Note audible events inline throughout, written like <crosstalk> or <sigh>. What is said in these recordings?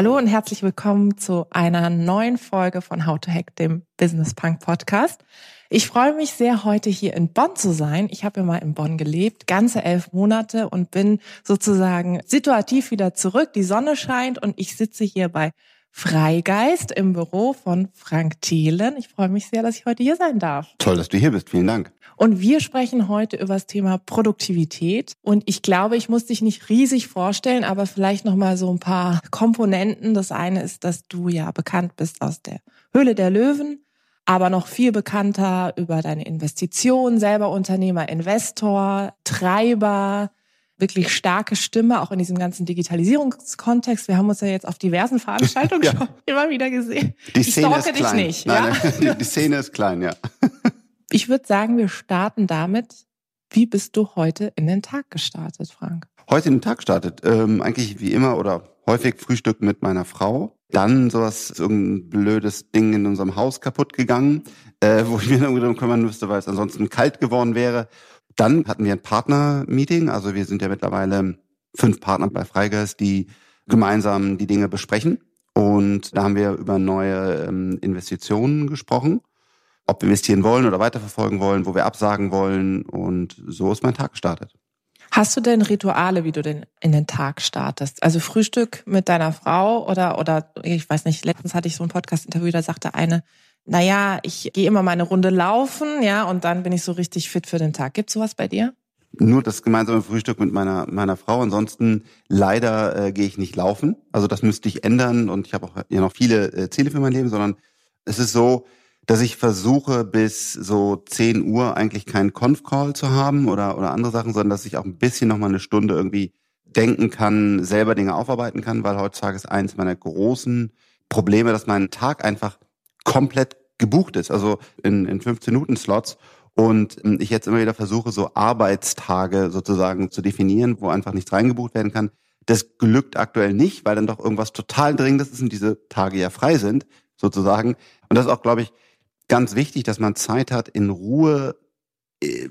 Hallo und herzlich willkommen zu einer neuen Folge von How to Hack, dem Business Punk Podcast. Ich freue mich sehr, heute hier in Bonn zu sein. Ich habe ja mal in Bonn gelebt, ganze elf Monate und bin sozusagen situativ wieder zurück. Die Sonne scheint und ich sitze hier bei Freigeist im Büro von Frank Thielen. Ich freue mich sehr, dass ich heute hier sein darf. Toll, dass du hier bist. Vielen Dank. Und wir sprechen heute über das Thema Produktivität. Und ich glaube, ich muss dich nicht riesig vorstellen, aber vielleicht noch mal so ein paar Komponenten. Das eine ist, dass du ja bekannt bist aus der Höhle der Löwen, aber noch viel bekannter über deine Investitionen, selber Unternehmer, Investor, Treiber, wirklich starke Stimme, auch in diesem ganzen Digitalisierungskontext. Wir haben uns ja jetzt auf diversen Veranstaltungen <laughs> ja. schon immer wieder gesehen. Die Szene ist klein. Nicht, Nein, ja? die Szene ist klein, ja. <laughs> Ich würde sagen, wir starten damit. Wie bist du heute in den Tag gestartet, Frank? Heute in den Tag gestartet. Ähm, eigentlich wie immer oder häufig Frühstück mit meiner Frau. Dann sowas, irgendein blödes Ding in unserem Haus kaputt gegangen, äh, wo ich mir dann darum kümmern müsste, weil es ansonsten kalt geworden wäre. Dann hatten wir ein Partner-Meeting. Also wir sind ja mittlerweile fünf Partner bei Freigeist, die gemeinsam die Dinge besprechen. Und da haben wir über neue ähm, Investitionen gesprochen, ob wir investieren wollen oder weiterverfolgen wollen, wo wir absagen wollen. Und so ist mein Tag gestartet. Hast du denn Rituale, wie du denn in den Tag startest? Also Frühstück mit deiner Frau oder, oder ich weiß nicht, letztens hatte ich so ein Podcast-Interview, da sagte eine, naja, ich gehe immer meine Runde laufen, ja, und dann bin ich so richtig fit für den Tag. Gibt's sowas bei dir? Nur das gemeinsame Frühstück mit meiner meiner Frau. Ansonsten leider äh, gehe ich nicht laufen. Also das müsste ich ändern und ich habe auch ja noch viele äh, Ziele für mein Leben, sondern es ist so, dass ich versuche bis so 10 Uhr eigentlich keinen Conf-Call zu haben oder oder andere Sachen, sondern dass ich auch ein bisschen noch mal eine Stunde irgendwie denken kann, selber Dinge aufarbeiten kann, weil heutzutage ist eins meiner großen Probleme, dass mein Tag einfach komplett gebucht ist, also in, in 15-Minuten-Slots. Und ähm, ich jetzt immer wieder versuche, so Arbeitstage sozusagen zu definieren, wo einfach nichts reingebucht werden kann. Das glückt aktuell nicht, weil dann doch irgendwas total Dringendes ist und diese Tage ja frei sind, sozusagen. Und das ist auch, glaube ich, ganz wichtig, dass man Zeit hat, in Ruhe. Äh,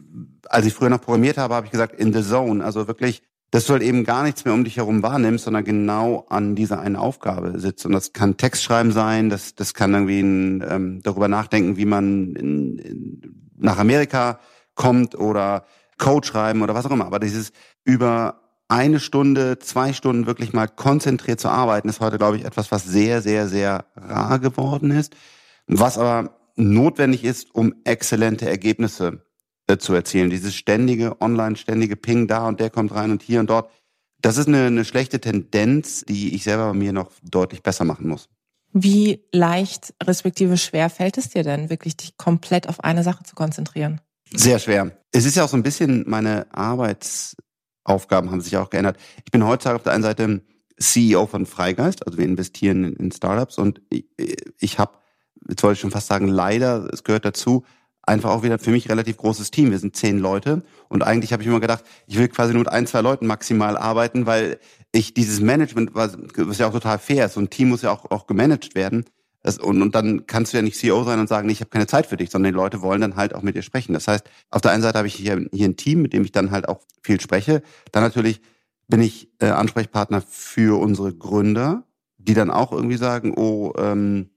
als ich früher noch programmiert habe, habe ich gesagt, in the zone. Also wirklich dass du halt eben gar nichts mehr um dich herum wahrnimmst, sondern genau an dieser einen Aufgabe sitzt. Und das kann Textschreiben sein, das, das kann irgendwie ein, ähm, darüber nachdenken, wie man in, in, nach Amerika kommt oder Code schreiben oder was auch immer. Aber dieses über eine Stunde, zwei Stunden wirklich mal konzentriert zu arbeiten, ist heute, glaube ich, etwas, was sehr, sehr, sehr rar geworden ist. Was aber notwendig ist, um exzellente Ergebnisse zu erzielen. Dieses ständige Online, ständige Ping da und der kommt rein und hier und dort. Das ist eine, eine schlechte Tendenz, die ich selber bei mir noch deutlich besser machen muss. Wie leicht respektive schwer fällt es dir denn, wirklich dich komplett auf eine Sache zu konzentrieren? Sehr schwer. Es ist ja auch so ein bisschen, meine Arbeitsaufgaben haben sich auch geändert. Ich bin heutzutage auf der einen Seite CEO von Freigeist, also wir investieren in Startups und ich, ich habe, jetzt wollte ich schon fast sagen, leider, es gehört dazu, einfach auch wieder für mich relativ großes Team. Wir sind zehn Leute und eigentlich habe ich immer gedacht, ich will quasi nur mit ein, zwei Leuten maximal arbeiten, weil ich dieses Management, was, was ja auch total fair ist, so ein Team muss ja auch, auch gemanagt werden. Das, und, und dann kannst du ja nicht CEO sein und sagen, nee, ich habe keine Zeit für dich, sondern die Leute wollen dann halt auch mit dir sprechen. Das heißt, auf der einen Seite habe ich hier, hier ein Team, mit dem ich dann halt auch viel spreche. Dann natürlich bin ich äh, Ansprechpartner für unsere Gründer, die dann auch irgendwie sagen, oh, ähm,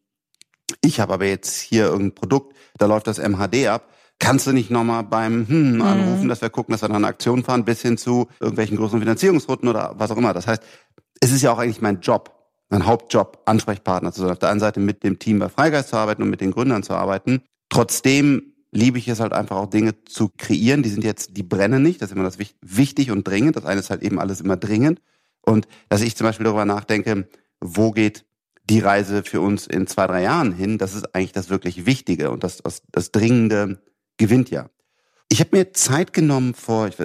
ich habe aber jetzt hier irgendein Produkt, da läuft das MHD ab. Kannst du nicht nochmal beim hm, mhm. anrufen, dass wir gucken, dass wir da eine Aktion fahren, bis hin zu irgendwelchen großen Finanzierungsrunden oder was auch immer. Das heißt, es ist ja auch eigentlich mein Job, mein Hauptjob, Ansprechpartner zu sein. Auf der einen Seite mit dem Team bei Freigeist zu arbeiten und mit den Gründern zu arbeiten. Trotzdem liebe ich es halt einfach auch Dinge zu kreieren. Die sind jetzt, die brennen nicht. Das ist immer das wichtig und dringend. Das eine ist halt eben alles immer dringend. Und dass ich zum Beispiel darüber nachdenke, wo geht die Reise für uns in zwei, drei Jahren hin, das ist eigentlich das wirklich Wichtige und das, das, das Dringende gewinnt ja. Ich habe mir Zeit genommen vor, ich,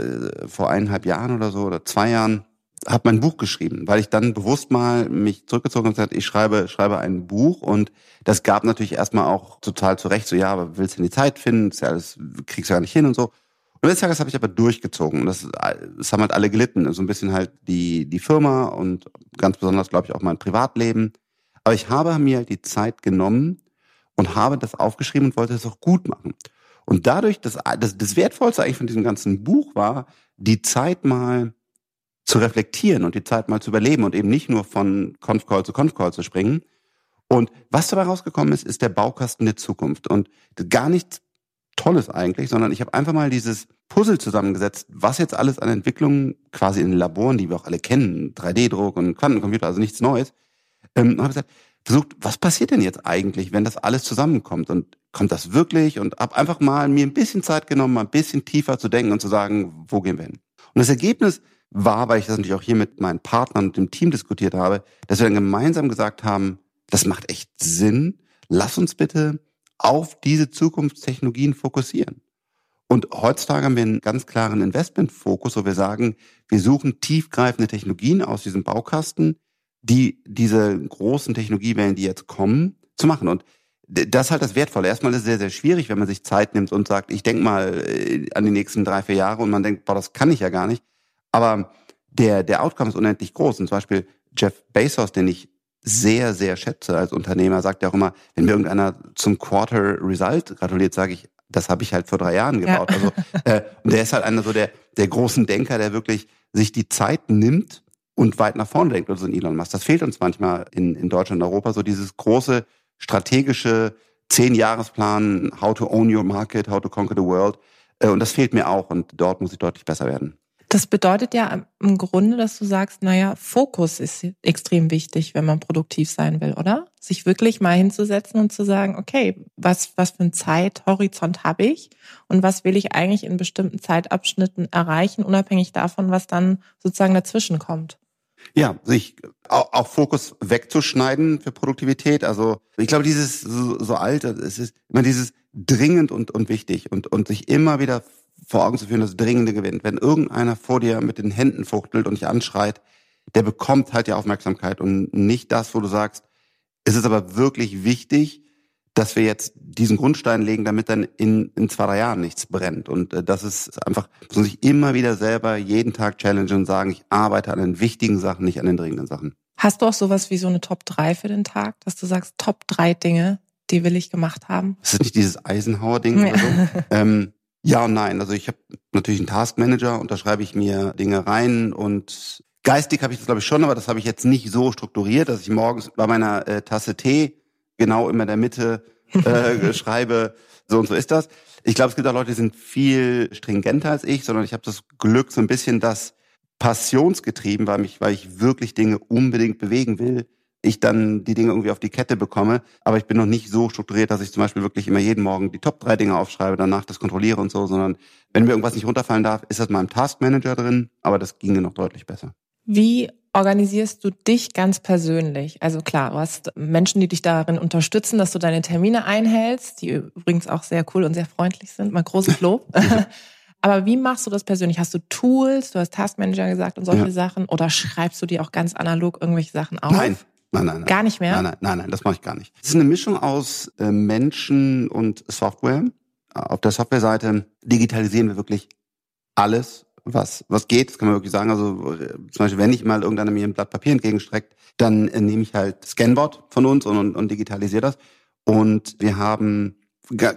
vor eineinhalb Jahren oder so oder zwei Jahren, habe mein Buch geschrieben, weil ich dann bewusst mal mich zurückgezogen habe und gesagt, ich schreibe, schreibe ein Buch und das gab natürlich erstmal auch total zurecht, so ja, aber willst du denn die Zeit finden? Das, ja alles, kriegst du gar nicht hin und so. Und eines Tages habe ich aber durchgezogen. Und das, das haben halt alle gelitten. So ein bisschen halt die, die Firma und ganz besonders, glaube ich, auch mein Privatleben. Aber ich habe mir die Zeit genommen und habe das aufgeschrieben und wollte es auch gut machen. Und dadurch, das, das, das Wertvollste eigentlich von diesem ganzen Buch war, die Zeit mal zu reflektieren und die Zeit mal zu überleben und eben nicht nur von Conf-Call zu Conf-Call zu springen. Und was dabei rausgekommen ist, ist der Baukasten der Zukunft. Und gar nichts Tolles eigentlich, sondern ich habe einfach mal dieses Puzzle zusammengesetzt, was jetzt alles an Entwicklungen quasi in Laboren, die wir auch alle kennen, 3D-Druck und Quantencomputer, also nichts Neues, ähm, habe gesagt, versucht, was passiert denn jetzt eigentlich, wenn das alles zusammenkommt und kommt das wirklich und habe einfach mal mir ein bisschen Zeit genommen, mal ein bisschen tiefer zu denken und zu sagen, wo gehen wir hin? Und das Ergebnis war, weil ich das natürlich auch hier mit meinen Partnern und dem Team diskutiert habe, dass wir dann gemeinsam gesagt haben, das macht echt Sinn, lass uns bitte auf diese Zukunftstechnologien fokussieren. Und heutzutage haben wir einen ganz klaren Investmentfokus, wo wir sagen, wir suchen tiefgreifende Technologien aus diesem Baukasten, die diese großen Technologiewellen, die jetzt kommen, zu machen. Und das ist halt das Wertvolle. Erstmal ist es sehr, sehr schwierig, wenn man sich Zeit nimmt und sagt, ich denke mal äh, an die nächsten drei, vier Jahre und man denkt, boah, das kann ich ja gar nicht. Aber der, der Outcome ist unendlich groß. Und zum Beispiel Jeff Bezos, den ich sehr, sehr schätze als Unternehmer, sagt ja auch immer, wenn mir irgendeiner zum Quarter Result gratuliert, sage ich, das habe ich halt vor drei Jahren gebaut. Ja. Also, äh, und der ist halt einer so der, der großen Denker, der wirklich sich die Zeit nimmt und weit nach vorne denkt, also ein Elon Musk. Das fehlt uns manchmal in, in Deutschland und Europa, so dieses große strategische Zehn-Jahresplan, how to own your market, how to conquer the world. Äh, und das fehlt mir auch und dort muss ich deutlich besser werden. Das bedeutet ja im Grunde, dass du sagst, naja, Fokus ist extrem wichtig, wenn man produktiv sein will, oder? Sich wirklich mal hinzusetzen und zu sagen, okay, was, was für ein Zeithorizont habe ich und was will ich eigentlich in bestimmten Zeitabschnitten erreichen, unabhängig davon, was dann sozusagen dazwischen kommt. Ja, sich auch, Fokus wegzuschneiden für Produktivität. Also ich glaube, dieses so, so alt, es ist immer dieses dringend und, und wichtig und, und sich immer wieder vor Augen zu führen, dass Dringende gewinnt. Wenn irgendeiner vor dir mit den Händen fuchtelt und dich anschreit, der bekommt halt die Aufmerksamkeit und nicht das, wo du sagst, es ist aber wirklich wichtig, dass wir jetzt diesen Grundstein legen, damit dann in, in zwei, drei Jahren nichts brennt. Und äh, das ist einfach, muss man sich immer wieder selber jeden Tag challengen und sagen, ich arbeite an den wichtigen Sachen, nicht an den dringenden Sachen. Hast du auch sowas wie so eine Top 3 für den Tag, dass du sagst, Top 3 Dinge, die will ich gemacht haben? Das ist nicht dieses Eisenhower-Ding ja. oder so. <laughs> ähm, ja und nein. Also ich habe natürlich einen Taskmanager und da schreibe ich mir Dinge rein und geistig habe ich das glaube ich schon, aber das habe ich jetzt nicht so strukturiert, dass ich morgens bei meiner äh, Tasse Tee genau immer in der Mitte äh, <laughs> schreibe, so und so ist das. Ich glaube, es gibt auch Leute, die sind viel stringenter als ich, sondern ich habe das Glück, so ein bisschen das passionsgetrieben, weil mich, weil ich wirklich Dinge unbedingt bewegen will, ich dann die Dinge irgendwie auf die Kette bekomme. Aber ich bin noch nicht so strukturiert, dass ich zum Beispiel wirklich immer jeden Morgen die Top drei Dinge aufschreibe, danach das kontrolliere und so, sondern wenn mir irgendwas nicht runterfallen darf, ist das mal im Taskmanager drin, aber das ginge noch deutlich besser. Wie organisierst du dich ganz persönlich? Also klar, du hast Menschen, die dich darin unterstützen, dass du deine Termine einhältst, die übrigens auch sehr cool und sehr freundlich sind. Mal großes <laughs> Lob. <laughs> Aber wie machst du das persönlich? Hast du Tools? Du hast Taskmanager gesagt und solche ja. Sachen? Oder schreibst du dir auch ganz analog irgendwelche Sachen auf? Nein, Nein, nein, nein. Gar nicht mehr? Nein, nein, nein, nein das mache ich gar nicht. Es ist eine Mischung aus äh, Menschen und Software. Auf der Softwareseite digitalisieren wir wirklich alles, was, was geht. Das kann man wirklich sagen. Also zum Beispiel, wenn ich mal irgendeiner mir ein Blatt Papier entgegenstreckt, dann äh, nehme ich halt Scanbot von uns und, und, und digitalisiere das. Und wir haben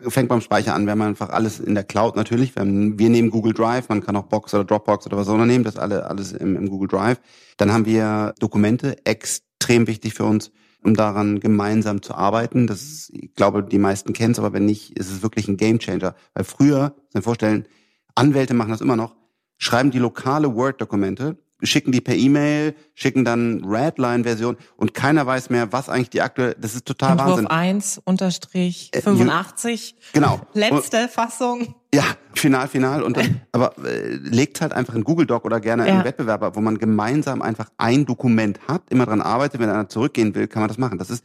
fängt beim Speicher an, wir haben einfach alles in der Cloud natürlich. Wir, haben, wir nehmen Google Drive, man kann auch Box oder Dropbox oder was auch immer nehmen, das alle alles im, im Google Drive. Dann haben wir Dokumente, Ex extrem wichtig für uns, um daran gemeinsam zu arbeiten. Das ist, ich glaube, die meisten kennen es, aber wenn nicht, ist es wirklich ein Gamechanger. Weil früher, Sie vorstellen, Anwälte machen das immer noch, schreiben die lokale Word-Dokumente schicken die per E-Mail, schicken dann Redline-Version und keiner weiß mehr, was eigentlich die aktuelle, das ist total Entwurf Wahnsinn. 1 unterstrich 85. Äh, genau. Letzte und, Fassung. Ja, final, final. Und dann, <laughs> aber äh, legt halt einfach in Google Doc oder gerne ja. einen Wettbewerber, wo man gemeinsam einfach ein Dokument hat, immer dran arbeitet, wenn einer zurückgehen will, kann man das machen. Das ist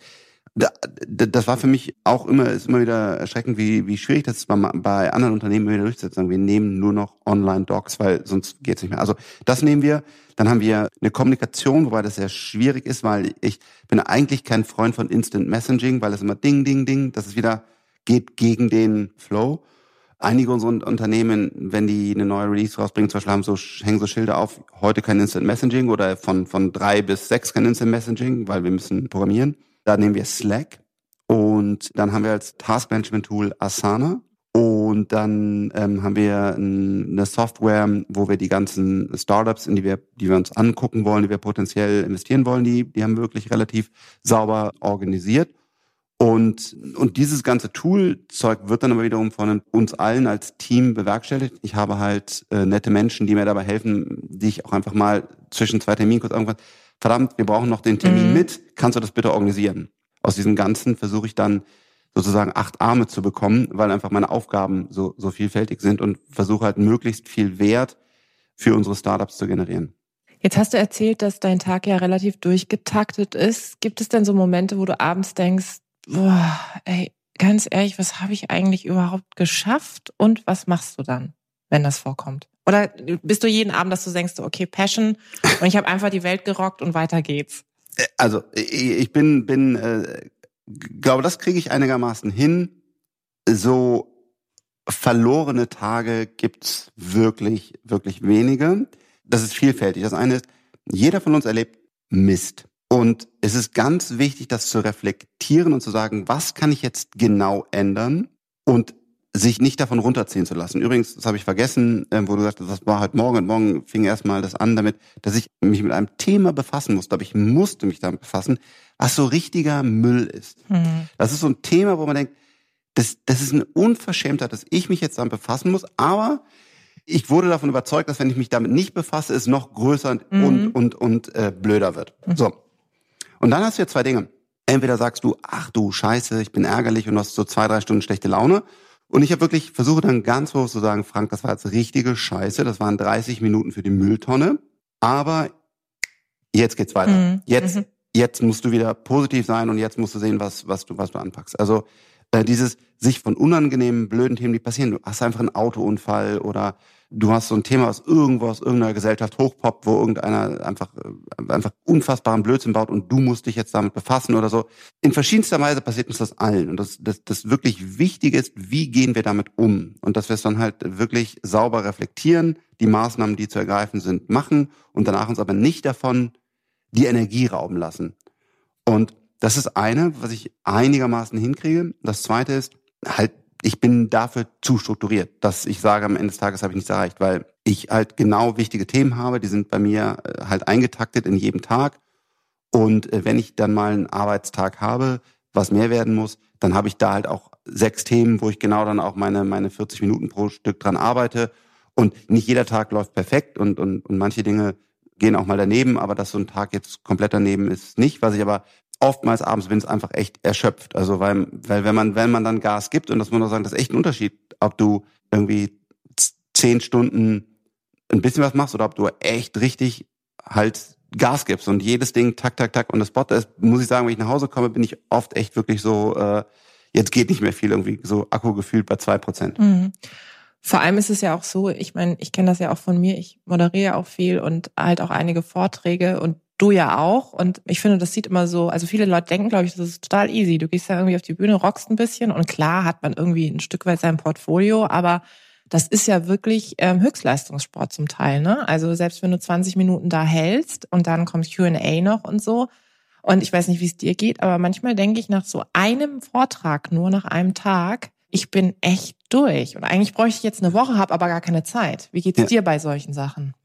das war für mich auch immer, ist immer wieder erschreckend, wie, wie schwierig das ist bei, anderen Unternehmen wieder durchzusetzen. Wir nehmen nur noch Online-Docs, weil sonst geht's nicht mehr. Also das nehmen wir. Dann haben wir eine Kommunikation, wobei das sehr schwierig ist, weil ich bin eigentlich kein Freund von Instant Messaging, weil es immer Ding, Ding, Ding, das ist wieder, geht gegen den Flow. Einige unserer Unternehmen, wenn die eine neue Release rausbringen, zum Beispiel haben so, hängen so Schilder auf, heute kein Instant Messaging oder von, von drei bis sechs kein Instant Messaging, weil wir müssen programmieren. Da nehmen wir Slack und dann haben wir als Taskmanagement-Tool Asana und dann ähm, haben wir eine Software, wo wir die ganzen Startups, in die wir, die wir uns angucken wollen, die wir potenziell investieren wollen, die, die haben wir wirklich relativ sauber organisiert. Und, und dieses ganze Toolzeug wird dann aber wiederum von uns allen als Team bewerkstelligt. Ich habe halt äh, nette Menschen, die mir dabei helfen, die ich auch einfach mal zwischen zwei Terminen kurz irgendwas verdammt, wir brauchen noch den Termin mhm. mit, kannst du das bitte organisieren? Aus diesem Ganzen versuche ich dann sozusagen acht Arme zu bekommen, weil einfach meine Aufgaben so, so vielfältig sind und versuche halt möglichst viel Wert für unsere Startups zu generieren. Jetzt hast du erzählt, dass dein Tag ja relativ durchgetaktet ist. Gibt es denn so Momente, wo du abends denkst, boah, ey, ganz ehrlich, was habe ich eigentlich überhaupt geschafft und was machst du dann, wenn das vorkommt? Oder bist du jeden Abend, dass du denkst, okay, Passion und ich habe einfach die Welt gerockt und weiter geht's? Äh, also ich bin, bin äh, glaube, das kriege ich einigermaßen hin. So verlorene Tage gibt's wirklich, wirklich wenige. Das ist vielfältig. Das eine ist, jeder von uns erlebt Mist. Und es ist ganz wichtig, das zu reflektieren und zu sagen, was kann ich jetzt genau ändern? Und sich nicht davon runterziehen zu lassen. Übrigens, das habe ich vergessen, äh, wo du sagst, das war halt morgen und morgen fing erstmal das an damit, dass ich mich mit einem Thema befassen musste, aber ich musste mich damit befassen, was so richtiger Müll ist. Mhm. Das ist so ein Thema, wo man denkt, das, das ist eine Unverschämtheit, dass ich mich jetzt damit befassen muss, aber ich wurde davon überzeugt, dass wenn ich mich damit nicht befasse, es noch größer mhm. und, und, und äh, blöder wird. Mhm. So. Und dann hast du ja zwei Dinge. Entweder sagst du, ach du Scheiße, ich bin ärgerlich und hast so zwei, drei Stunden schlechte Laune. Und ich habe wirklich versucht dann ganz bewusst zu sagen, Frank, das war jetzt richtige Scheiße. Das waren 30 Minuten für die Mülltonne. Aber jetzt geht's weiter. Mhm. Jetzt, mhm. jetzt musst du wieder positiv sein und jetzt musst du sehen, was, was du, was du anpackst. Also äh, dieses sich von unangenehmen, blöden Themen, die passieren. Du hast einfach einen Autounfall oder du hast so ein Thema, was irgendwo aus irgendeiner Gesellschaft hochpoppt, wo irgendeiner einfach, äh, einfach unfassbaren Blödsinn baut und du musst dich jetzt damit befassen oder so. In verschiedenster Weise passiert uns das allen. Und das, das, das wirklich Wichtige ist, wie gehen wir damit um? Und dass wir es dann halt wirklich sauber reflektieren, die Maßnahmen, die zu ergreifen sind, machen und danach uns aber nicht davon die Energie rauben lassen. Und das ist eine, was ich einigermaßen hinkriege. Das zweite ist halt ich bin dafür zu strukturiert, dass ich sage, am Ende des Tages habe ich nichts erreicht, weil ich halt genau wichtige Themen habe, die sind bei mir äh, halt eingetaktet in jedem Tag. Und äh, wenn ich dann mal einen Arbeitstag habe, was mehr werden muss, dann habe ich da halt auch sechs Themen, wo ich genau dann auch meine, meine 40 Minuten pro Stück dran arbeite. Und nicht jeder Tag läuft perfekt und, und, und manche Dinge gehen auch mal daneben, aber dass so ein Tag jetzt komplett daneben ist nicht. Was ich aber oftmals abends bin es einfach echt erschöpft. Also weil, weil wenn man, wenn man dann Gas gibt, und das muss man sagen, das ist echt ein Unterschied, ob du irgendwie zehn Stunden ein bisschen was machst oder ob du echt richtig halt Gas gibst und jedes Ding tak, tak, tak und das Spot ist, muss ich sagen, wenn ich nach Hause komme, bin ich oft echt wirklich so, äh, jetzt geht nicht mehr viel irgendwie, so Akku gefühlt bei zwei Prozent. Mhm. Vor allem ist es ja auch so, ich meine, ich kenne das ja auch von mir, ich moderiere auch viel und halt auch einige Vorträge und du ja auch. Und ich finde, das sieht immer so, also viele Leute denken, glaube ich, das ist total easy. Du gehst da irgendwie auf die Bühne, rockst ein bisschen und klar hat man irgendwie ein Stück weit sein Portfolio, aber das ist ja wirklich ähm, Höchstleistungssport zum Teil. Ne? Also selbst wenn du 20 Minuten da hältst und dann kommt Q&A noch und so. Und ich weiß nicht, wie es dir geht, aber manchmal denke ich nach so einem Vortrag, nur nach einem Tag, ich bin echt durch. Und eigentlich bräuchte ich jetzt eine Woche, habe aber gar keine Zeit. Wie geht's ja. dir bei solchen Sachen?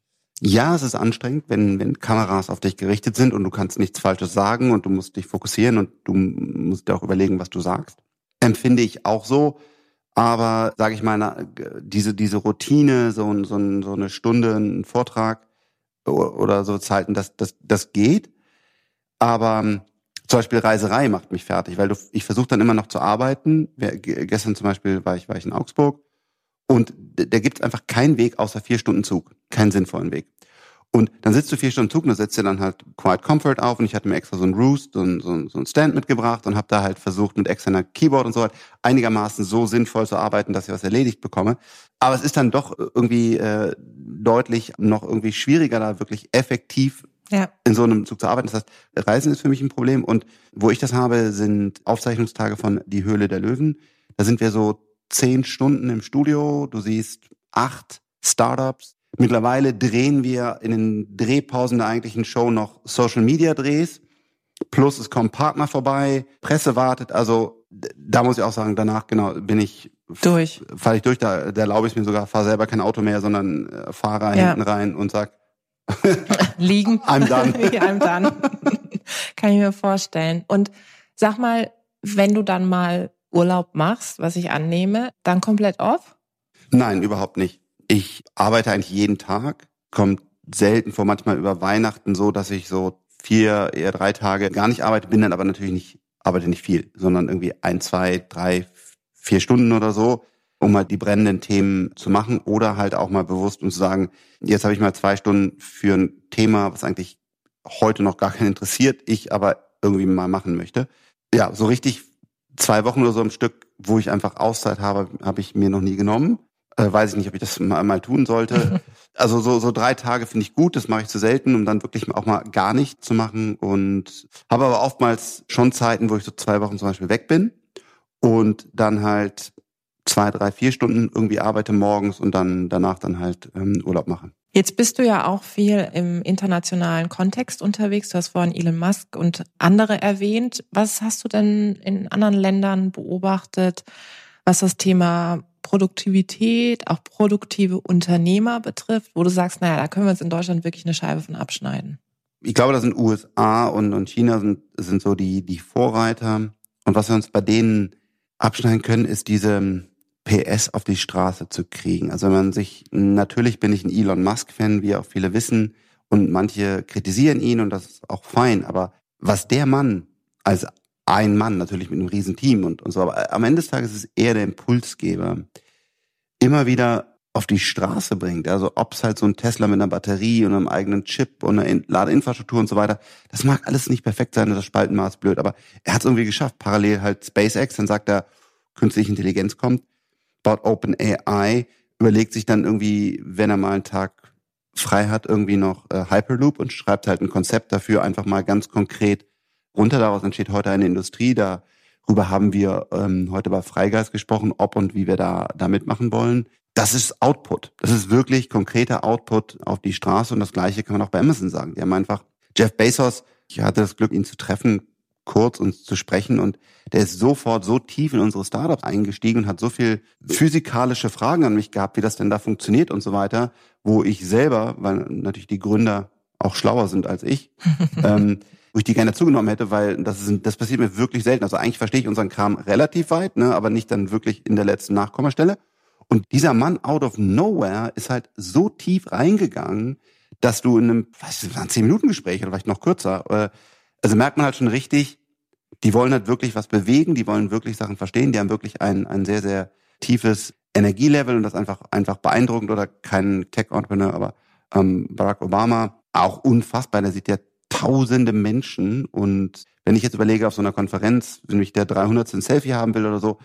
Ja, es ist anstrengend, wenn, wenn Kameras auf dich gerichtet sind und du kannst nichts Falsches sagen und du musst dich fokussieren und du musst dir auch überlegen, was du sagst. Empfinde ich auch so. Aber sage ich mal, diese, diese Routine, so, so, so eine Stunde, ein Vortrag oder so Zeiten, das, das, das geht. Aber ähm, zum Beispiel Reiserei macht mich fertig, weil du, ich versuche dann immer noch zu arbeiten. Gestern zum Beispiel war ich, war ich in Augsburg und da gibt es einfach keinen Weg außer vier Stunden Zug, keinen sinnvollen Weg. Und dann sitzt du vier Stunden Zug und da setzt dir dann halt Quiet Comfort auf und ich hatte mir extra so ein Roost, so ein, so ein, so ein Stand mitgebracht und habe da halt versucht mit externer Keyboard und so halt einigermaßen so sinnvoll zu arbeiten, dass ich was erledigt bekomme. Aber es ist dann doch irgendwie äh, deutlich noch irgendwie schwieriger, da wirklich effektiv ja. in so einem Zug zu arbeiten. Das heißt, Reisen ist für mich ein Problem und wo ich das habe, sind Aufzeichnungstage von Die Höhle der Löwen. Da sind wir so zehn Stunden im Studio. Du siehst acht Startups, Mittlerweile drehen wir in den Drehpausen der eigentlichen Show noch Social Media Drehs. Plus es kommen Partner vorbei, Presse wartet. Also da muss ich auch sagen, danach genau bin ich durch. Falle ich durch, da, da erlaube ich mir sogar, fahre selber kein Auto mehr, sondern äh, fahre ja. hinten rein und sag <laughs> liegen. <laughs> I'm done. <laughs> I'm done. Kann ich mir vorstellen. Und sag mal, wenn du dann mal Urlaub machst, was ich annehme, dann komplett off? Nein, überhaupt nicht. Ich arbeite eigentlich jeden Tag, kommt selten vor, manchmal über Weihnachten so, dass ich so vier, eher drei Tage gar nicht arbeite, bin dann aber natürlich nicht, arbeite nicht viel, sondern irgendwie ein, zwei, drei, vier Stunden oder so, um halt die brennenden Themen zu machen oder halt auch mal bewusst und zu sagen, jetzt habe ich mal zwei Stunden für ein Thema, was eigentlich heute noch gar keinen interessiert, ich aber irgendwie mal machen möchte. Ja, so richtig zwei Wochen oder so im Stück, wo ich einfach Auszeit habe, habe ich mir noch nie genommen. Äh, weiß ich nicht, ob ich das mal, mal tun sollte. <laughs> also so, so drei Tage finde ich gut, das mache ich zu selten, um dann wirklich auch mal gar nichts zu machen. Und habe aber oftmals schon Zeiten, wo ich so zwei Wochen zum Beispiel weg bin und dann halt zwei, drei, vier Stunden irgendwie arbeite morgens und dann danach dann halt ähm, Urlaub mache. Jetzt bist du ja auch viel im internationalen Kontext unterwegs. Du hast vorhin Elon Musk und andere erwähnt. Was hast du denn in anderen Ländern beobachtet, was das Thema Produktivität, auch produktive Unternehmer betrifft, wo du sagst, naja, da können wir uns in Deutschland wirklich eine Scheibe von abschneiden? Ich glaube, das sind USA und, und China sind, sind so die, die Vorreiter. Und was wir uns bei denen abschneiden können, ist diese PS auf die Straße zu kriegen. Also wenn man sich, natürlich bin ich ein Elon Musk-Fan, wie auch viele wissen, und manche kritisieren ihn und das ist auch fein, aber was der Mann als ein Mann, natürlich mit einem riesen Team und, und so. Aber am Ende des Tages ist eher der Impulsgeber, immer wieder auf die Straße bringt. Also ob es halt so ein Tesla mit einer Batterie und einem eigenen Chip und einer Ladeinfrastruktur und so weiter, das mag alles nicht perfekt sein, das Spaltenmaß blöd, aber er hat es irgendwie geschafft. Parallel halt SpaceX, dann sagt er, künstliche Intelligenz kommt, baut OpenAI, überlegt sich dann irgendwie, wenn er mal einen Tag frei hat, irgendwie noch äh, Hyperloop und schreibt halt ein Konzept dafür, einfach mal ganz konkret runter. Daraus entsteht heute eine Industrie. Darüber haben wir ähm, heute bei Freigeist gesprochen, ob und wie wir da, da mitmachen wollen. Das ist Output. Das ist wirklich konkreter Output auf die Straße. Und das Gleiche kann man auch bei Amazon sagen. Die haben einfach Jeff Bezos, ich hatte das Glück, ihn zu treffen, kurz uns zu sprechen und der ist sofort so tief in unsere Startups eingestiegen und hat so viel physikalische Fragen an mich gehabt, wie das denn da funktioniert und so weiter, wo ich selber, weil natürlich die Gründer auch schlauer sind als ich, <laughs> ähm, wo ich die gerne zugenommen hätte, weil das, ist, das passiert mir wirklich selten. Also eigentlich verstehe ich unseren Kram relativ weit, ne, aber nicht dann wirklich in der letzten Nachkommastelle. Und dieser Mann out of nowhere ist halt so tief reingegangen, dass du in einem, weiß ich, ein zehn Minuten Gespräch oder vielleicht noch kürzer, äh, also merkt man halt schon richtig, die wollen halt wirklich was bewegen, die wollen wirklich Sachen verstehen, die haben wirklich ein, ein sehr, sehr tiefes Energielevel und das einfach, einfach beeindruckend oder kein Tech-Entrepreneur, aber ähm, Barack Obama auch unfassbar, der sieht ja tausende Menschen und wenn ich jetzt überlege auf so einer Konferenz, wenn mich der 300. ein Selfie haben will oder so,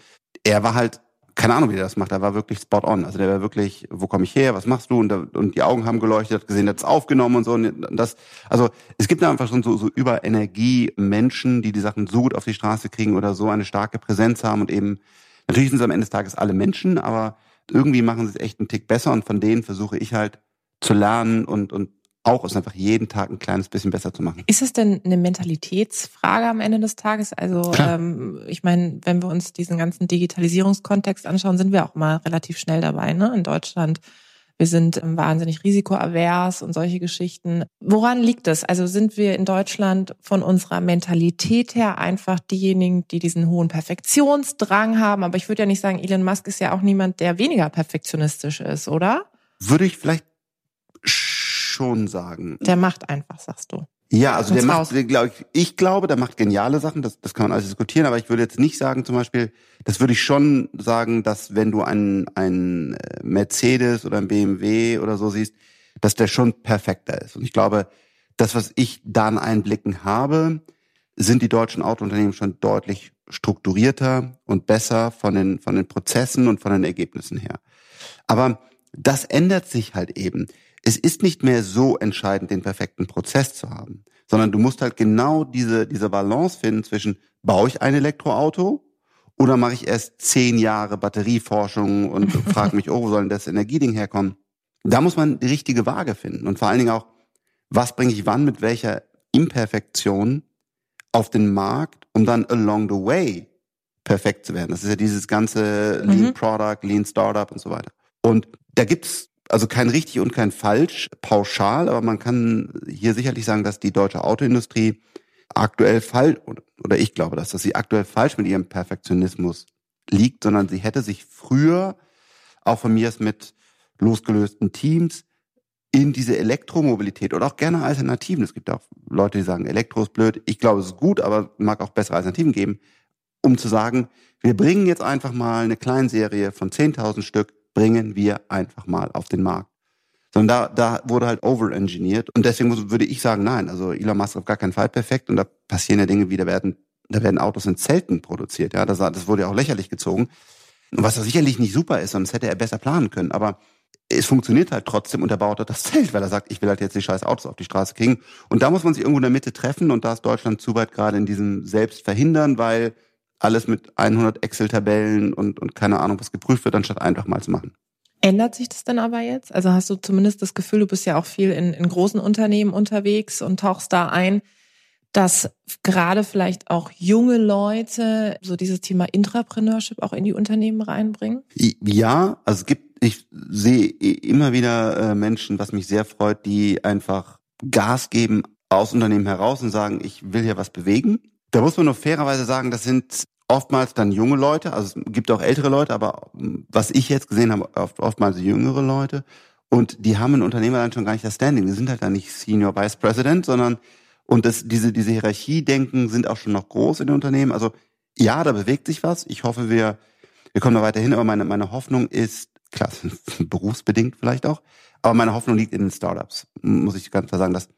er war halt, keine Ahnung, wie der das macht, er war wirklich spot on. Also der war wirklich, wo komme ich her, was machst du? Und, der, und die Augen haben geleuchtet, hat gesehen, hat es aufgenommen und so. Und das, also es gibt da einfach schon so, so über Energie Menschen, die die Sachen so gut auf die Straße kriegen oder so eine starke Präsenz haben und eben, natürlich sind es am Ende des Tages alle Menschen, aber irgendwie machen sie es echt einen Tick besser und von denen versuche ich halt zu lernen und, und auch es einfach jeden Tag ein kleines bisschen besser zu machen. Ist es denn eine Mentalitätsfrage am Ende des Tages? Also ähm, ich meine, wenn wir uns diesen ganzen Digitalisierungskontext anschauen, sind wir auch mal relativ schnell dabei. Ne? In Deutschland, wir sind ähm, wahnsinnig risikoavers und solche Geschichten. Woran liegt es? Also sind wir in Deutschland von unserer Mentalität her einfach diejenigen, die diesen hohen Perfektionsdrang haben? Aber ich würde ja nicht sagen, Elon Musk ist ja auch niemand, der weniger perfektionistisch ist, oder? Würde ich vielleicht schon sagen. Der macht einfach, sagst du. Ja, also der macht, glaube ich, ich glaube, der macht geniale Sachen, das, das kann man alles diskutieren, aber ich würde jetzt nicht sagen, zum Beispiel, das würde ich schon sagen, dass wenn du einen, einen äh, Mercedes oder einen BMW oder so siehst, dass der schon perfekter ist. Und ich glaube, das, was ich da an Einblicken habe, sind die deutschen Autounternehmen schon deutlich strukturierter und besser von den, von den Prozessen und von den Ergebnissen her. Aber das ändert sich halt eben. Es ist nicht mehr so entscheidend, den perfekten Prozess zu haben, sondern du musst halt genau diese, diese Balance finden zwischen, baue ich ein Elektroauto oder mache ich erst zehn Jahre Batterieforschung und <laughs> frage mich, oh, wo soll denn das Energieding herkommen? Da muss man die richtige Waage finden und vor allen Dingen auch, was bringe ich wann mit welcher Imperfektion auf den Markt, um dann along the way perfekt zu werden. Das ist ja dieses ganze Lean mhm. Product, Lean Startup und so weiter. Und da gibt's also kein richtig und kein falsch pauschal, aber man kann hier sicherlich sagen, dass die deutsche Autoindustrie aktuell falsch, oder ich glaube, dass, dass sie aktuell falsch mit ihrem Perfektionismus liegt, sondern sie hätte sich früher auch von mir mit losgelösten Teams in diese Elektromobilität oder auch gerne Alternativen. Es gibt auch Leute, die sagen, Elektro ist blöd. Ich glaube, es ist gut, aber mag auch bessere Alternativen geben, um zu sagen, wir bringen jetzt einfach mal eine Kleinserie von 10.000 Stück, bringen wir einfach mal auf den Markt. Sondern da, da wurde halt overengineert. Und deswegen würde ich sagen, nein, also Elon Musk auf gar keinen Fall perfekt. Und da passieren ja Dinge wie, da werden, da werden Autos in Zelten produziert. Ja, das, das wurde ja auch lächerlich gezogen. Und was da sicherlich nicht super ist, das hätte er besser planen können. Aber es funktioniert halt trotzdem und er baut halt das Zelt, weil er sagt, ich will halt jetzt die scheiß Autos auf die Straße kriegen. Und da muss man sich irgendwo in der Mitte treffen und da ist Deutschland zu weit gerade in diesem Selbstverhindern, weil alles mit 100 Excel-Tabellen und, und keine Ahnung was geprüft wird, anstatt einfach mal zu machen. Ändert sich das denn aber jetzt? Also hast du zumindest das Gefühl, du bist ja auch viel in, in großen Unternehmen unterwegs und tauchst da ein, dass gerade vielleicht auch junge Leute so dieses Thema Intrapreneurship auch in die Unternehmen reinbringen? Ja, also es gibt ich sehe immer wieder äh, Menschen, was mich sehr freut, die einfach Gas geben aus Unternehmen heraus und sagen, ich will hier was bewegen. Da muss man nur fairerweise sagen, das sind oftmals dann junge Leute, also es gibt auch ältere Leute, aber hm, was ich jetzt gesehen habe, oft, oftmals jüngere Leute. Und die haben in Unternehmen dann schon gar nicht das Standing. Die sind halt dann nicht Senior Vice President, sondern und das, diese, diese Hierarchie-Denken sind auch schon noch groß in den Unternehmen. Also ja, da bewegt sich was. Ich hoffe, wir, wir kommen da weiterhin, aber meine, meine Hoffnung ist, klar, <laughs> berufsbedingt vielleicht auch, aber meine Hoffnung liegt in den Startups, muss ich ganz klar sagen. Dass,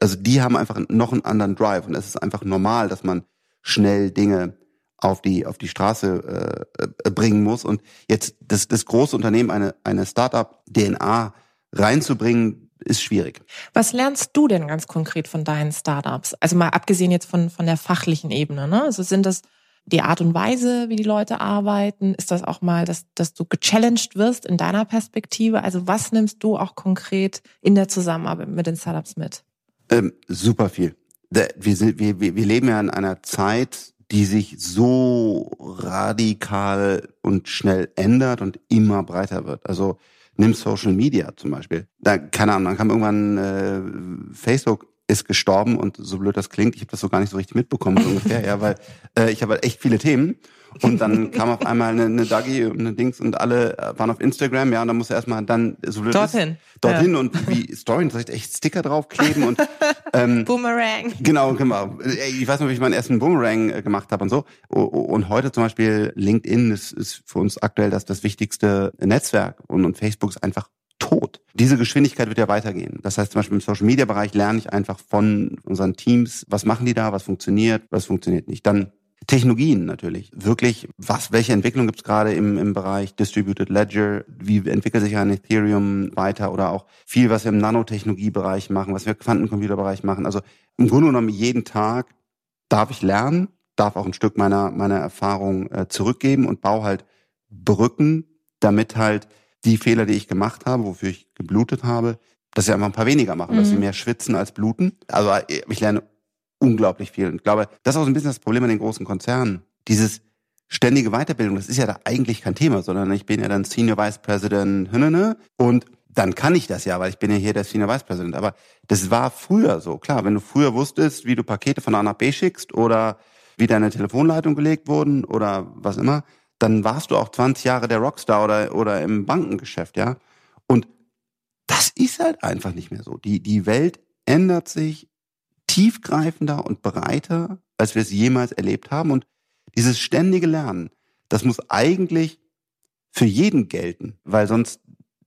also die haben einfach noch einen anderen Drive und es ist einfach normal, dass man schnell Dinge auf die auf die Straße äh, bringen muss und jetzt das das große Unternehmen eine eine Startup DNA reinzubringen ist schwierig. Was lernst du denn ganz konkret von deinen Startups? Also mal abgesehen jetzt von von der fachlichen Ebene, ne? Also sind das die Art und Weise, wie die Leute arbeiten? Ist das auch mal, dass, dass du gechallenged wirst in deiner Perspektive? Also was nimmst du auch konkret in der Zusammenarbeit mit den Startups mit? Ähm, super viel. Wir, sind, wir, wir leben ja in einer Zeit, die sich so radikal und schnell ändert und immer breiter wird. Also nimm Social Media zum Beispiel. Da, keine Ahnung, dann kam irgendwann äh, Facebook ist gestorben und so blöd das klingt, ich habe das so gar nicht so richtig mitbekommen so ungefähr, ja, weil äh, ich habe halt echt viele Themen und dann <laughs> kam auf einmal eine, eine Dagi und eine Dings und alle waren auf Instagram, ja, und dann musste erstmal dann so blöd dorthin, ist, dorthin ja. und wie Story, soll ich echt Sticker draufkleben und <laughs> ähm, Boomerang. Genau, genau. Ich weiß noch, wie ich meinen ersten Boomerang äh, gemacht habe und so. Und heute zum Beispiel LinkedIn ist, ist für uns aktuell das das wichtigste Netzwerk und, und Facebook ist einfach tot. Diese Geschwindigkeit wird ja weitergehen. Das heißt zum Beispiel im Social Media Bereich lerne ich einfach von unseren Teams, was machen die da, was funktioniert, was funktioniert nicht. Dann Technologien natürlich. Wirklich, was, welche Entwicklung gibt es gerade im, im Bereich Distributed Ledger? Wie entwickelt sich ein Ethereum weiter oder auch viel, was wir im Nanotechnologiebereich machen, was wir im Quantencomputerbereich machen. Also im Grunde genommen jeden Tag darf ich lernen, darf auch ein Stück meiner, meiner Erfahrung äh, zurückgeben und baue halt Brücken, damit halt die Fehler, die ich gemacht habe, wofür ich geblutet habe, dass sie einfach ein paar weniger machen, mhm. dass sie mhm. mehr schwitzen als bluten. Also ich lerne unglaublich viel. Und ich glaube, das ist auch so ein bisschen das Problem an den großen Konzernen. Dieses ständige Weiterbildung, das ist ja da eigentlich kein Thema, sondern ich bin ja dann Senior Vice President und dann kann ich das ja, weil ich bin ja hier der Senior Vice President. Aber das war früher so. Klar, wenn du früher wusstest, wie du Pakete von A nach B schickst oder wie deine Telefonleitung gelegt wurden oder was immer, dann warst du auch 20 Jahre der Rockstar oder, oder im Bankengeschäft, ja. Und das ist halt einfach nicht mehr so. Die, die Welt ändert sich tiefgreifender und breiter, als wir es jemals erlebt haben. Und dieses ständige Lernen, das muss eigentlich für jeden gelten, weil sonst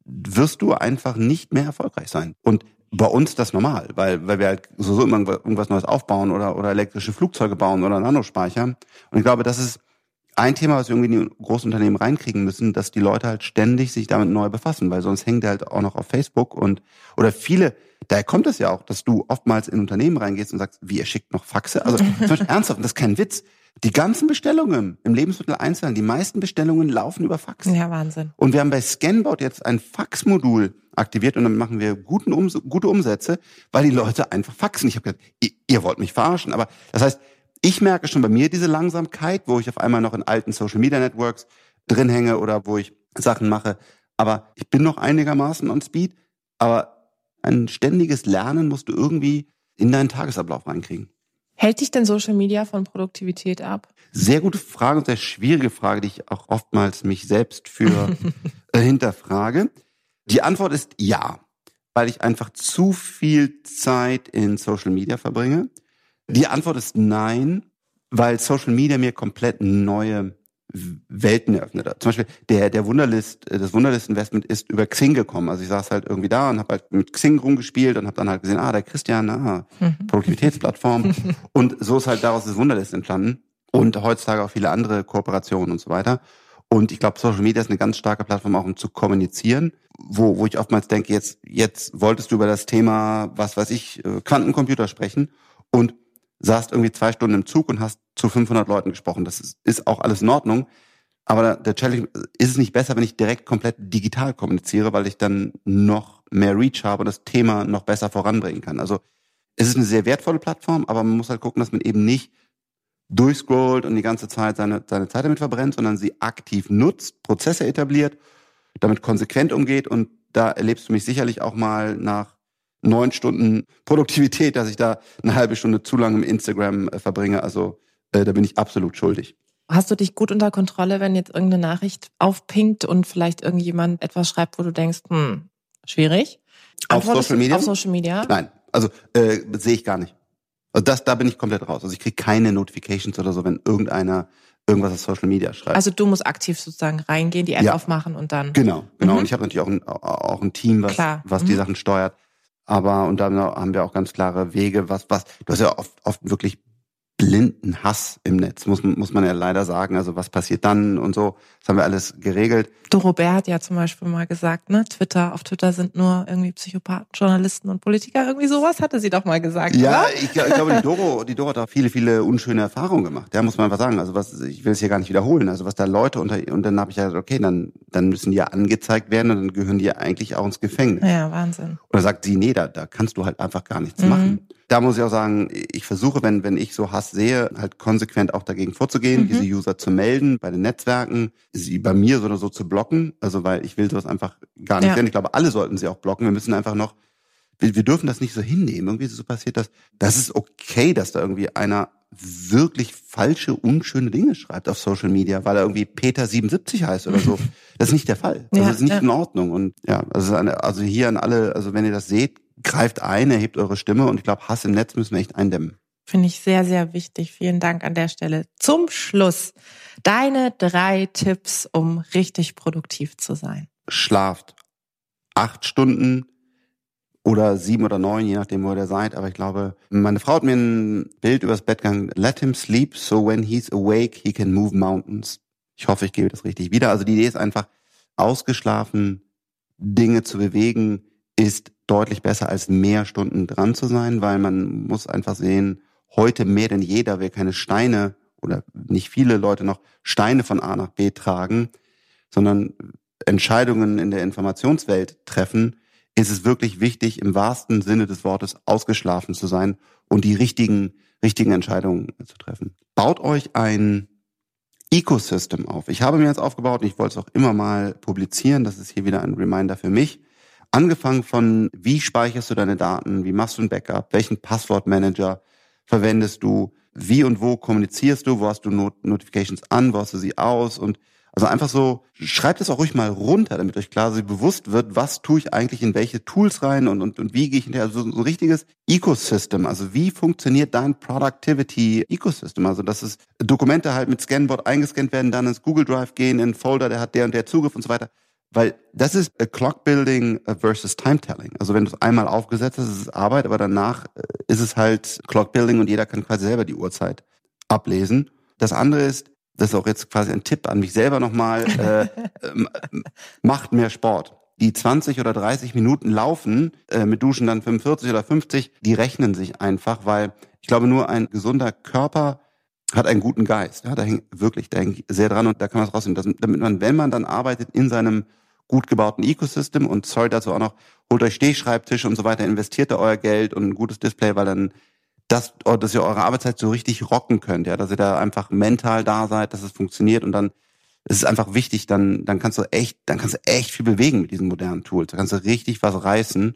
wirst du einfach nicht mehr erfolgreich sein. Und bei uns das normal, weil, weil wir halt so, so irgendwas Neues aufbauen oder, oder elektrische Flugzeuge bauen oder Nanospeicher. Und ich glaube, das ist ein Thema, was wir irgendwie in die Großunternehmen reinkriegen müssen, dass die Leute halt ständig sich damit neu befassen, weil sonst hängt er halt auch noch auf Facebook und, oder viele, daher kommt es ja auch, dass du oftmals in Unternehmen reingehst und sagst, wie, er schickt noch Faxe? Also, <laughs> zum Beispiel ernsthaft, das ist kein Witz. Die ganzen Bestellungen im Lebensmittel einzeln, die meisten Bestellungen laufen über Fax. Ja, Wahnsinn. Und wir haben bei Scanbot jetzt ein Faxmodul aktiviert und dann machen wir guten Ums gute Umsätze, weil die Leute einfach faxen. Ich habe gedacht, ihr, ihr wollt mich verarschen. Aber das heißt, ich merke schon bei mir diese Langsamkeit, wo ich auf einmal noch in alten Social Media Networks drin hänge oder wo ich Sachen mache. Aber ich bin noch einigermaßen on Speed. Aber ein ständiges Lernen musst du irgendwie in deinen Tagesablauf reinkriegen. Hält dich denn Social Media von Produktivität ab? Sehr gute Frage und sehr schwierige Frage, die ich auch oftmals mich selbst für <laughs> äh, hinterfrage. Die Antwort ist ja, weil ich einfach zu viel Zeit in Social Media verbringe. Die Antwort ist nein, weil Social Media mir komplett neue Welten eröffnet hat. Zum Beispiel der, der Wunderlist, das Wunderlist-Investment ist über Xing gekommen. Also ich saß halt irgendwie da und habe halt mit Xing rumgespielt und habe dann halt gesehen, ah, der Christian, ah, mhm. Produktivitätsplattform. <laughs> und so ist halt daraus das Wunderlist entstanden. Und heutzutage auch viele andere Kooperationen und so weiter. Und ich glaube, Social Media ist eine ganz starke Plattform auch, um zu kommunizieren, wo, wo ich oftmals denke, jetzt, jetzt wolltest du über das Thema, was weiß ich, äh, Quantencomputer sprechen. Und saßt irgendwie zwei Stunden im Zug und hast zu 500 Leuten gesprochen. Das ist, ist auch alles in Ordnung. Aber der Challenge ist es nicht besser, wenn ich direkt komplett digital kommuniziere, weil ich dann noch mehr Reach habe und das Thema noch besser voranbringen kann. Also es ist eine sehr wertvolle Plattform, aber man muss halt gucken, dass man eben nicht durchscrollt und die ganze Zeit seine, seine Zeit damit verbrennt, sondern sie aktiv nutzt, Prozesse etabliert, damit konsequent umgeht und da erlebst du mich sicherlich auch mal nach neun Stunden Produktivität, dass ich da eine halbe Stunde zu lange im Instagram äh, verbringe. Also äh, da bin ich absolut schuldig. Hast du dich gut unter Kontrolle, wenn jetzt irgendeine Nachricht aufpinkt und vielleicht irgendjemand etwas schreibt, wo du denkst, hm, schwierig? Auf Social Media? Auf Social Media? Nein, also äh, sehe ich gar nicht. Also das, da bin ich komplett raus. Also ich kriege keine Notifications oder so, wenn irgendeiner irgendwas auf Social Media schreibt. Also du musst aktiv sozusagen reingehen, die App ja. aufmachen und dann. Genau, genau. Mhm. Und ich habe natürlich auch ein, auch ein Team, was, was mhm. die Sachen steuert. Aber und da haben wir auch ganz klare Wege, was, was, du hast ja oft, oft wirklich blinden Hass im Netz, muss, muss man ja leider sagen. Also was passiert dann und so, das haben wir alles geregelt. Robert hat ja zum Beispiel mal gesagt, ne, Twitter, auf Twitter sind nur irgendwie Psychopathen, Journalisten und Politiker, irgendwie sowas hatte sie doch mal gesagt. Ja? Ich, ich glaube, die Doro, die Doro hat auch viele, viele unschöne Erfahrungen gemacht. Ja, muss man einfach sagen. Also was, ich will es hier gar nicht wiederholen. Also was da Leute unter, und dann habe ich ja gesagt, okay, dann, dann müssen die ja angezeigt werden und dann gehören die ja eigentlich auch ins Gefängnis. Ja, Wahnsinn. Oder sagt sie, nee, da, da kannst du halt einfach gar nichts mhm. machen. Da muss ich auch sagen, ich versuche, wenn, wenn ich so Hass sehe, halt konsequent auch dagegen vorzugehen, mhm. diese User zu melden bei den Netzwerken, sie bei mir so oder so zu blocken, also weil ich will sowas einfach gar nicht ja. sehen. Ich glaube, alle sollten sie auch blocken. Wir müssen einfach noch, wir, wir dürfen das nicht so hinnehmen. Irgendwie so passiert das. Das ist okay, dass da irgendwie einer wirklich falsche, unschöne Dinge schreibt auf Social Media, weil er irgendwie Peter 77 heißt oder so. <laughs> Das ist nicht der Fall. Also ja, das ist nicht ja. in Ordnung. Und ja, also, also hier an alle, also wenn ihr das seht, greift ein, erhebt eure Stimme und ich glaube, Hass im Netz müssen wir echt eindämmen. Finde ich sehr, sehr wichtig. Vielen Dank an der Stelle. Zum Schluss deine drei Tipps, um richtig produktiv zu sein. Schlaft acht Stunden oder sieben oder neun, je nachdem, wo ihr seid. Aber ich glaube, meine Frau hat mir ein Bild übers Bett gegangen. Let him sleep, so when he's awake, he can move mountains. Ich hoffe, ich gebe das richtig wieder. Also die Idee ist einfach, ausgeschlafen Dinge zu bewegen, ist deutlich besser als mehr Stunden dran zu sein, weil man muss einfach sehen, heute mehr denn je, da wir keine Steine oder nicht viele Leute noch Steine von A nach B tragen, sondern Entscheidungen in der Informationswelt treffen, ist es wirklich wichtig, im wahrsten Sinne des Wortes ausgeschlafen zu sein und die richtigen, richtigen Entscheidungen zu treffen. Baut euch ein Ecosystem auf. Ich habe mir jetzt aufgebaut und ich wollte es auch immer mal publizieren. Das ist hier wieder ein Reminder für mich. Angefangen von, wie speicherst du deine Daten, wie machst du ein Backup, welchen Passwortmanager verwendest du, wie und wo kommunizierst du, wo hast du Not Notifications an, wo hast du sie aus? Und also einfach so, schreibt es auch ruhig mal runter, damit euch klar bewusst wird, was tue ich eigentlich in welche Tools rein und, und, und wie gehe ich hinterher. Also so ein richtiges Ecosystem. Also wie funktioniert dein Productivity Ecosystem? Also dass es Dokumente halt mit Scanboard eingescannt werden, dann ins Google Drive gehen, in Folder, der hat der und der Zugriff und so weiter Weil das ist a Clock Building versus Time Telling. Also wenn du es einmal aufgesetzt hast, ist es Arbeit, aber danach äh, ist es halt Clock Building und jeder kann quasi selber die Uhrzeit ablesen. Das andere ist, das ist auch jetzt quasi ein Tipp an mich selber nochmal, äh, <laughs> macht mehr Sport. Die 20 oder 30 Minuten laufen, äh, mit Duschen dann 45 oder 50, die rechnen sich einfach, weil ich glaube, nur ein gesunder Körper hat einen guten Geist. Ja, da hängt wirklich, da hängt sehr dran und da kann man es rausnehmen. Das, damit man, wenn man dann arbeitet in seinem gut gebauten Ecosystem und sorry dazu auch noch, holt euch Stehschreibtische und so weiter, investiert da euer Geld und ein gutes Display, weil dann das, oh, dass ihr eure Arbeitszeit so richtig rocken könnt, ja, dass ihr da einfach mental da seid, dass es funktioniert und dann es ist einfach wichtig, dann, dann kannst du echt, dann kannst du echt viel bewegen mit diesen modernen Tools. Da kannst du richtig was reißen.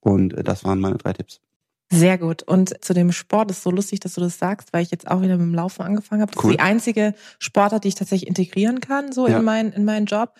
Und äh, das waren meine drei Tipps. Sehr gut. Und zu dem Sport ist so lustig, dass du das sagst, weil ich jetzt auch wieder mit dem Laufen angefangen habe. Das cool. ist die einzige Sportart, die ich tatsächlich integrieren kann, so ja. in meinen in meinen Job.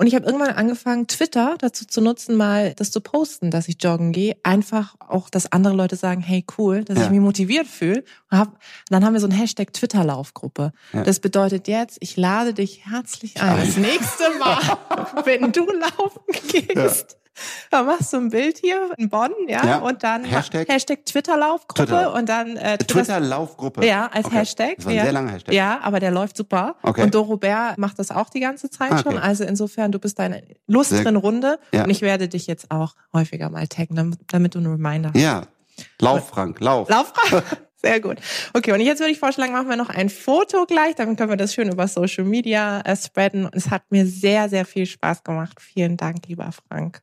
Und ich habe irgendwann angefangen, Twitter dazu zu nutzen, mal das zu posten, dass ich joggen gehe. Einfach auch, dass andere Leute sagen, hey cool, dass ja. ich mich motiviert fühle. dann haben wir so ein Hashtag Twitter-Laufgruppe. Ja. Das bedeutet jetzt, ich lade dich herzlich ein. Das nächste Mal, <laughs> wenn du laufen gehst, <laughs> da machst du ein Bild hier in Bonn, ja, ja. und dann Hashtag, Hashtag Twitter-Laufgruppe Twitter. und dann äh, Twitter-Laufgruppe. Ja, als okay. Hashtag. Das war ein ja. sehr langer Hashtag. Ja, aber der läuft super. Okay. Und Dorobert macht das auch die ganze Zeit ah, okay. schon. Also insofern, du bist deine Lust drin Runde ja. und ich werde dich jetzt auch häufiger mal taggen, damit du einen Reminder hast. Ja. Lauf, Frank, lauf. Lauf, Frank. <laughs> Sehr gut. Okay, und jetzt würde ich vorschlagen, machen wir noch ein Foto gleich, dann können wir das schön über Social Media äh, spreaden. Und es hat mir sehr, sehr viel Spaß gemacht. Vielen Dank, lieber Frank.